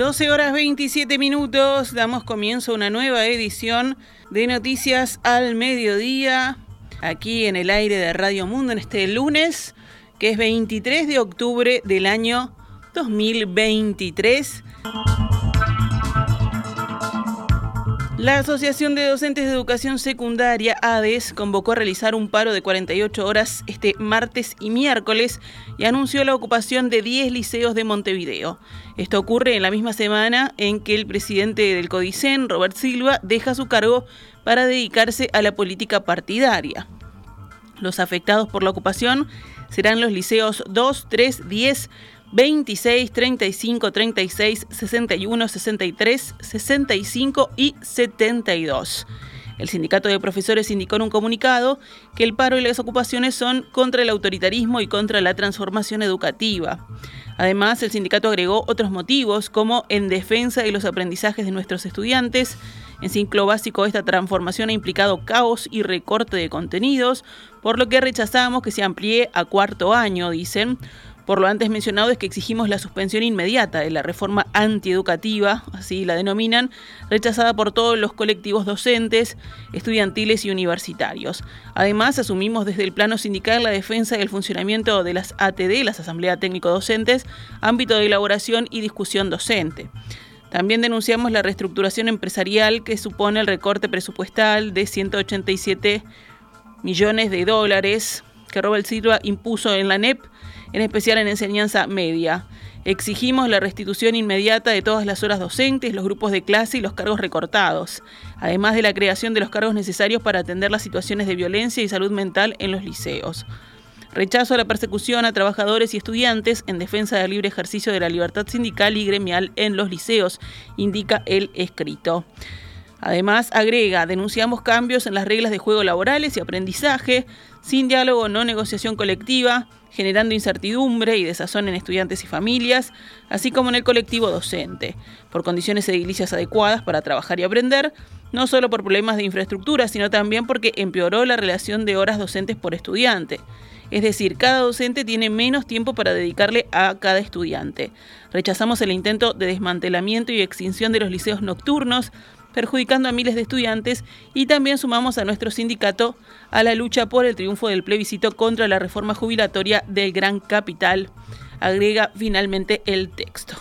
12 horas 27 minutos, damos comienzo a una nueva edición de Noticias al Mediodía, aquí en el aire de Radio Mundo en este lunes, que es 23 de octubre del año 2023. La Asociación de Docentes de Educación Secundaria, ADES, convocó a realizar un paro de 48 horas este martes y miércoles y anunció la ocupación de 10 liceos de Montevideo. Esto ocurre en la misma semana en que el presidente del CODICEN, Robert Silva, deja su cargo para dedicarse a la política partidaria. Los afectados por la ocupación serán los liceos 2, 3, 10, 26, 35, 36, 61, 63, 65 y 72. El sindicato de profesores indicó en un comunicado que el paro y las ocupaciones son contra el autoritarismo y contra la transformación educativa. Además, el sindicato agregó otros motivos como en defensa de los aprendizajes de nuestros estudiantes. En ciclo básico esta transformación ha implicado caos y recorte de contenidos, por lo que rechazamos que se amplíe a cuarto año, dicen. Por lo antes mencionado es que exigimos la suspensión inmediata de la reforma antieducativa, así la denominan, rechazada por todos los colectivos docentes, estudiantiles y universitarios. Además, asumimos desde el plano sindical la defensa del funcionamiento de las ATD, las Asambleas Técnico-Docentes, ámbito de elaboración y discusión docente. También denunciamos la reestructuración empresarial que supone el recorte presupuestal de 187 millones de dólares que Robert Silva impuso en la NEP en especial en enseñanza media. Exigimos la restitución inmediata de todas las horas docentes, los grupos de clase y los cargos recortados, además de la creación de los cargos necesarios para atender las situaciones de violencia y salud mental en los liceos. Rechazo a la persecución a trabajadores y estudiantes en defensa del libre ejercicio de la libertad sindical y gremial en los liceos, indica el escrito. Además, agrega, denunciamos cambios en las reglas de juego laborales y aprendizaje, sin diálogo, no negociación colectiva, generando incertidumbre y desazón en estudiantes y familias, así como en el colectivo docente, por condiciones edilicias adecuadas para trabajar y aprender, no solo por problemas de infraestructura, sino también porque empeoró la relación de horas docentes por estudiante. Es decir, cada docente tiene menos tiempo para dedicarle a cada estudiante. Rechazamos el intento de desmantelamiento y extinción de los liceos nocturnos, perjudicando a miles de estudiantes y también sumamos a nuestro sindicato a la lucha por el triunfo del plebiscito contra la reforma jubilatoria del Gran Capital, agrega finalmente el texto.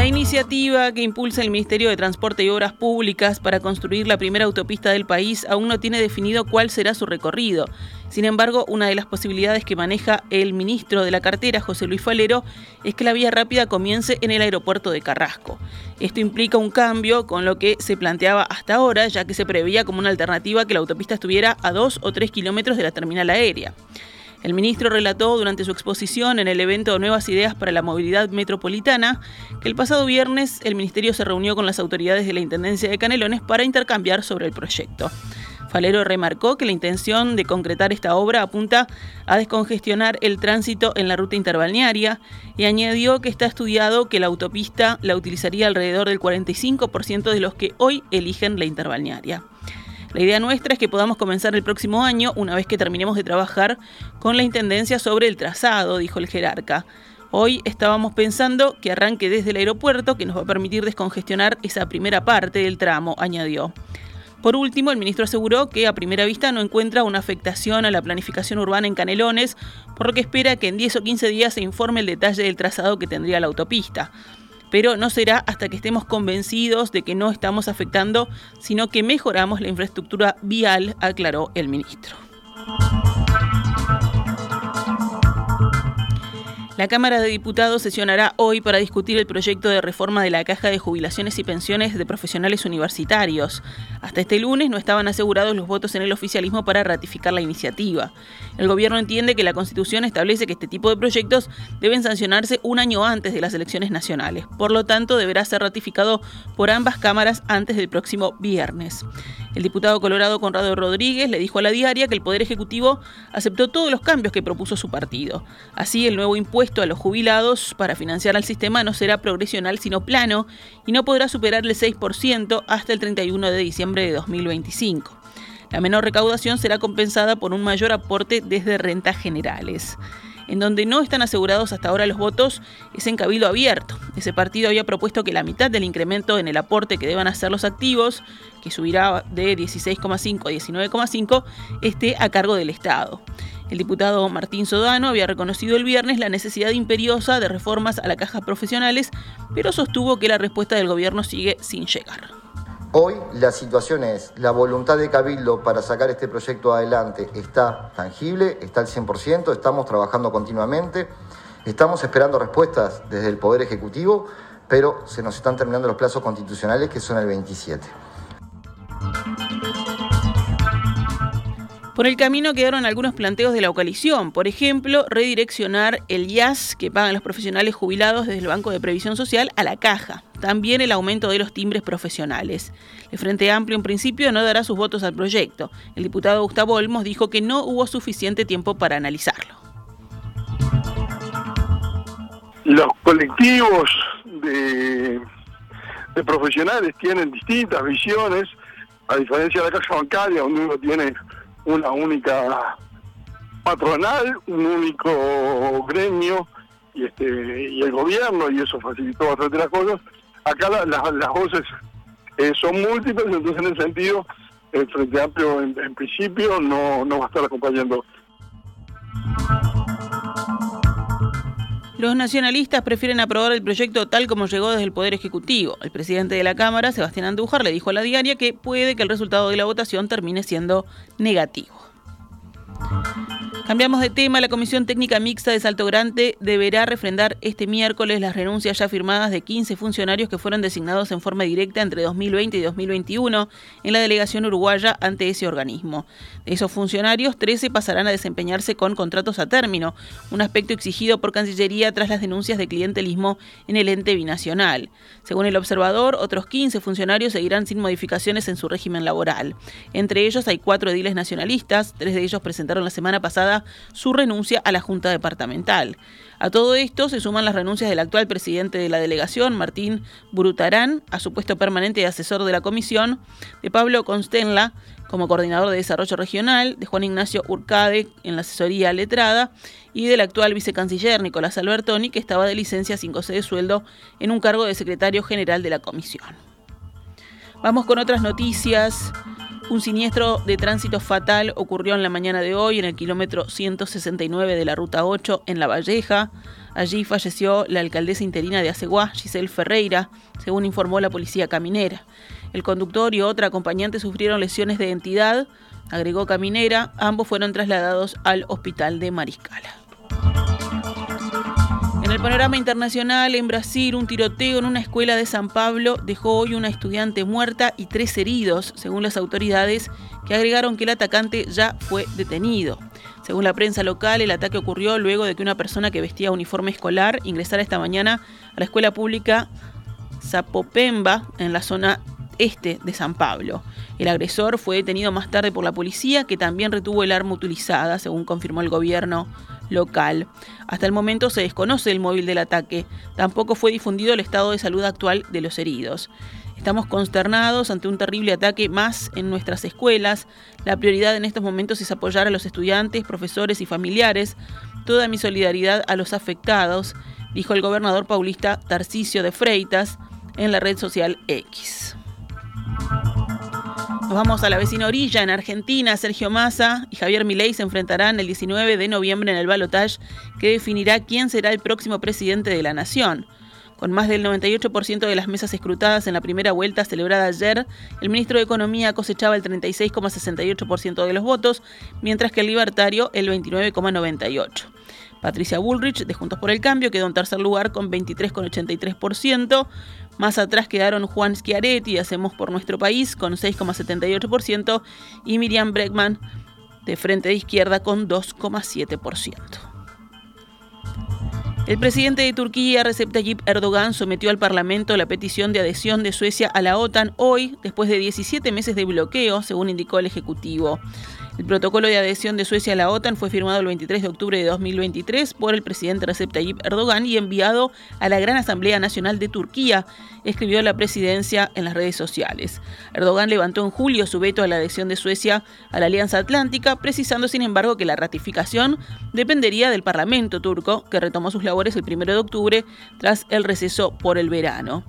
La iniciativa que impulsa el Ministerio de Transporte y Obras Públicas para construir la primera autopista del país aún no tiene definido cuál será su recorrido. Sin embargo, una de las posibilidades que maneja el ministro de la cartera, José Luis Falero, es que la vía rápida comience en el aeropuerto de Carrasco. Esto implica un cambio con lo que se planteaba hasta ahora, ya que se preveía como una alternativa que la autopista estuviera a dos o tres kilómetros de la terminal aérea. El ministro relató durante su exposición en el evento Nuevas Ideas para la Movilidad Metropolitana que el pasado viernes el ministerio se reunió con las autoridades de la Intendencia de Canelones para intercambiar sobre el proyecto. Falero remarcó que la intención de concretar esta obra apunta a descongestionar el tránsito en la ruta interbalnearia y añadió que está estudiado que la autopista la utilizaría alrededor del 45% de los que hoy eligen la interbalnearia. La idea nuestra es que podamos comenzar el próximo año, una vez que terminemos de trabajar con la Intendencia sobre el trazado, dijo el jerarca. Hoy estábamos pensando que arranque desde el aeropuerto, que nos va a permitir descongestionar esa primera parte del tramo, añadió. Por último, el ministro aseguró que a primera vista no encuentra una afectación a la planificación urbana en Canelones, por lo que espera que en 10 o 15 días se informe el detalle del trazado que tendría la autopista pero no será hasta que estemos convencidos de que no estamos afectando, sino que mejoramos la infraestructura vial, aclaró el ministro. La Cámara de Diputados sesionará hoy para discutir el proyecto de reforma de la Caja de Jubilaciones y Pensiones de Profesionales Universitarios. Hasta este lunes no estaban asegurados los votos en el oficialismo para ratificar la iniciativa. El gobierno entiende que la Constitución establece que este tipo de proyectos deben sancionarse un año antes de las elecciones nacionales. Por lo tanto, deberá ser ratificado por ambas cámaras antes del próximo viernes. El diputado colorado Conrado Rodríguez le dijo a la diaria que el Poder Ejecutivo aceptó todos los cambios que propuso su partido. Así, el nuevo impuesto a los jubilados para financiar al sistema no será progresional sino plano y no podrá superar el 6% hasta el 31 de diciembre de 2025. La menor recaudación será compensada por un mayor aporte desde rentas generales. En donde no están asegurados hasta ahora los votos es en Cabildo Abierto. Ese partido había propuesto que la mitad del incremento en el aporte que deban hacer los activos, que subirá de 16,5 a 19,5, esté a cargo del Estado. El diputado Martín Sodano había reconocido el viernes la necesidad imperiosa de reformas a las cajas profesionales, pero sostuvo que la respuesta del gobierno sigue sin llegar. Hoy la situación es, la voluntad de Cabildo para sacar este proyecto adelante está tangible, está al 100%, estamos trabajando continuamente, estamos esperando respuestas desde el Poder Ejecutivo, pero se nos están terminando los plazos constitucionales que son el 27. Por el camino quedaron algunos planteos de la coalición, por ejemplo, redireccionar el IAS que pagan los profesionales jubilados desde el Banco de Previsión Social a la caja. También el aumento de los timbres profesionales. El Frente Amplio en principio no dará sus votos al proyecto. El diputado Gustavo Olmos dijo que no hubo suficiente tiempo para analizarlo. Los colectivos de, de profesionales tienen distintas visiones, a diferencia de la caja bancaria, donde uno tiene una única patronal, un único gremio y este y el gobierno y eso facilitó bastante las cosas. Acá las voces eh, son múltiples, entonces en ese sentido el Frente Amplio en, en principio no, no va a estar acompañando. Los nacionalistas prefieren aprobar el proyecto tal como llegó desde el Poder Ejecutivo. El presidente de la Cámara, Sebastián Andújar, le dijo a la diaria que puede que el resultado de la votación termine siendo negativo. Cambiamos de tema. La Comisión Técnica Mixta de Salto Grande deberá refrendar este miércoles las renuncias ya firmadas de 15 funcionarios que fueron designados en forma directa entre 2020 y 2021 en la delegación uruguaya ante ese organismo. De esos funcionarios, 13 pasarán a desempeñarse con contratos a término, un aspecto exigido por Cancillería tras las denuncias de clientelismo en el ente binacional. Según el observador, otros 15 funcionarios seguirán sin modificaciones en su régimen laboral. Entre ellos hay cuatro ediles nacionalistas, tres de ellos presentaron la semana pasada su renuncia a la Junta Departamental. A todo esto se suman las renuncias del actual presidente de la delegación, Martín Brutarán, a su puesto permanente de asesor de la comisión, de Pablo Constenla como coordinador de desarrollo regional, de Juan Ignacio Urcade en la asesoría letrada y del actual vicecanciller Nicolás Albertoni, que estaba de licencia sin goce de sueldo en un cargo de secretario general de la comisión. Vamos con otras noticias. Un siniestro de tránsito fatal ocurrió en la mañana de hoy en el kilómetro 169 de la Ruta 8 en La Valleja. Allí falleció la alcaldesa interina de Aceguá, Giselle Ferreira, según informó la policía caminera. El conductor y otra acompañante sufrieron lesiones de entidad, agregó Caminera. Ambos fueron trasladados al hospital de Mariscala. En el panorama internacional, en Brasil, un tiroteo en una escuela de San Pablo dejó hoy una estudiante muerta y tres heridos, según las autoridades, que agregaron que el atacante ya fue detenido. Según la prensa local, el ataque ocurrió luego de que una persona que vestía uniforme escolar ingresara esta mañana a la escuela pública Zapopemba, en la zona este de San Pablo. El agresor fue detenido más tarde por la policía, que también retuvo el arma utilizada, según confirmó el gobierno local. Hasta el momento se desconoce el móvil del ataque. Tampoco fue difundido el estado de salud actual de los heridos. Estamos consternados ante un terrible ataque más en nuestras escuelas. La prioridad en estos momentos es apoyar a los estudiantes, profesores y familiares. Toda mi solidaridad a los afectados, dijo el gobernador paulista Tarcisio de Freitas en la red social X. Nos vamos a la vecina orilla, en Argentina. Sergio Massa y Javier Milei se enfrentarán el 19 de noviembre en el balotaje que definirá quién será el próximo presidente de la nación. Con más del 98% de las mesas escrutadas en la primera vuelta celebrada ayer, el ministro de Economía cosechaba el 36,68% de los votos, mientras que el libertario el 29,98%. Patricia Bullrich, de Juntos por el Cambio, quedó en tercer lugar con 23,83%. Más atrás quedaron Juan Schiaretti, Hacemos por Nuestro País, con 6,78%, y Miriam Bregman, de Frente de Izquierda, con 2,7%. El presidente de Turquía, Recep Tayyip Erdogan, sometió al Parlamento la petición de adhesión de Suecia a la OTAN hoy, después de 17 meses de bloqueo, según indicó el Ejecutivo. El protocolo de adhesión de Suecia a la OTAN fue firmado el 23 de octubre de 2023 por el presidente Recep Tayyip Erdogan y enviado a la Gran Asamblea Nacional de Turquía, escribió la presidencia en las redes sociales. Erdogan levantó en julio su veto a la adhesión de Suecia a la Alianza Atlántica, precisando sin embargo que la ratificación dependería del Parlamento turco, que retomó sus labores el 1 de octubre tras el receso por el verano.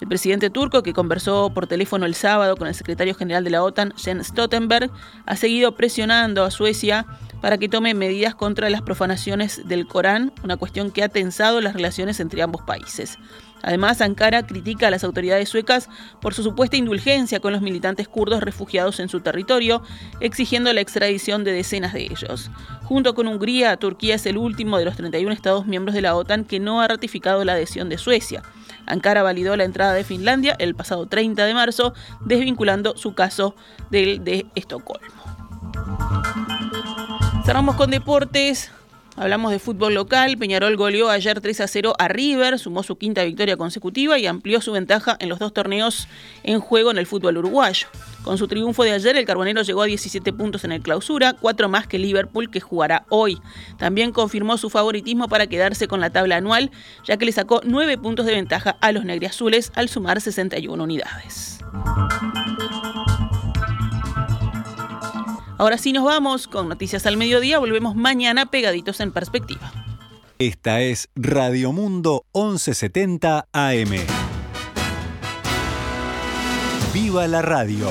El presidente turco, que conversó por teléfono el sábado con el secretario general de la OTAN, Jens Stoltenberg, ha seguido presionando a Suecia para que tome medidas contra las profanaciones del Corán, una cuestión que ha tensado las relaciones entre ambos países. Además, Ankara critica a las autoridades suecas por su supuesta indulgencia con los militantes kurdos refugiados en su territorio, exigiendo la extradición de decenas de ellos. Junto con Hungría, Turquía es el último de los 31 estados miembros de la OTAN que no ha ratificado la adhesión de Suecia. Ankara validó la entrada de Finlandia el pasado 30 de marzo, desvinculando su caso del de Estocolmo. Cerramos con deportes. Hablamos de fútbol local. Peñarol goleó ayer 3 a 0 a River, sumó su quinta victoria consecutiva y amplió su ventaja en los dos torneos en juego en el fútbol uruguayo. Con su triunfo de ayer, el Carbonero llegó a 17 puntos en el clausura, cuatro más que Liverpool que jugará hoy. También confirmó su favoritismo para quedarse con la tabla anual, ya que le sacó 9 puntos de ventaja a los negriazules al sumar 61 unidades. Ahora sí nos vamos con Noticias al Mediodía. Volvemos mañana pegaditos en perspectiva. Esta es Radio Mundo 1170 AM. ¡Viva la radio!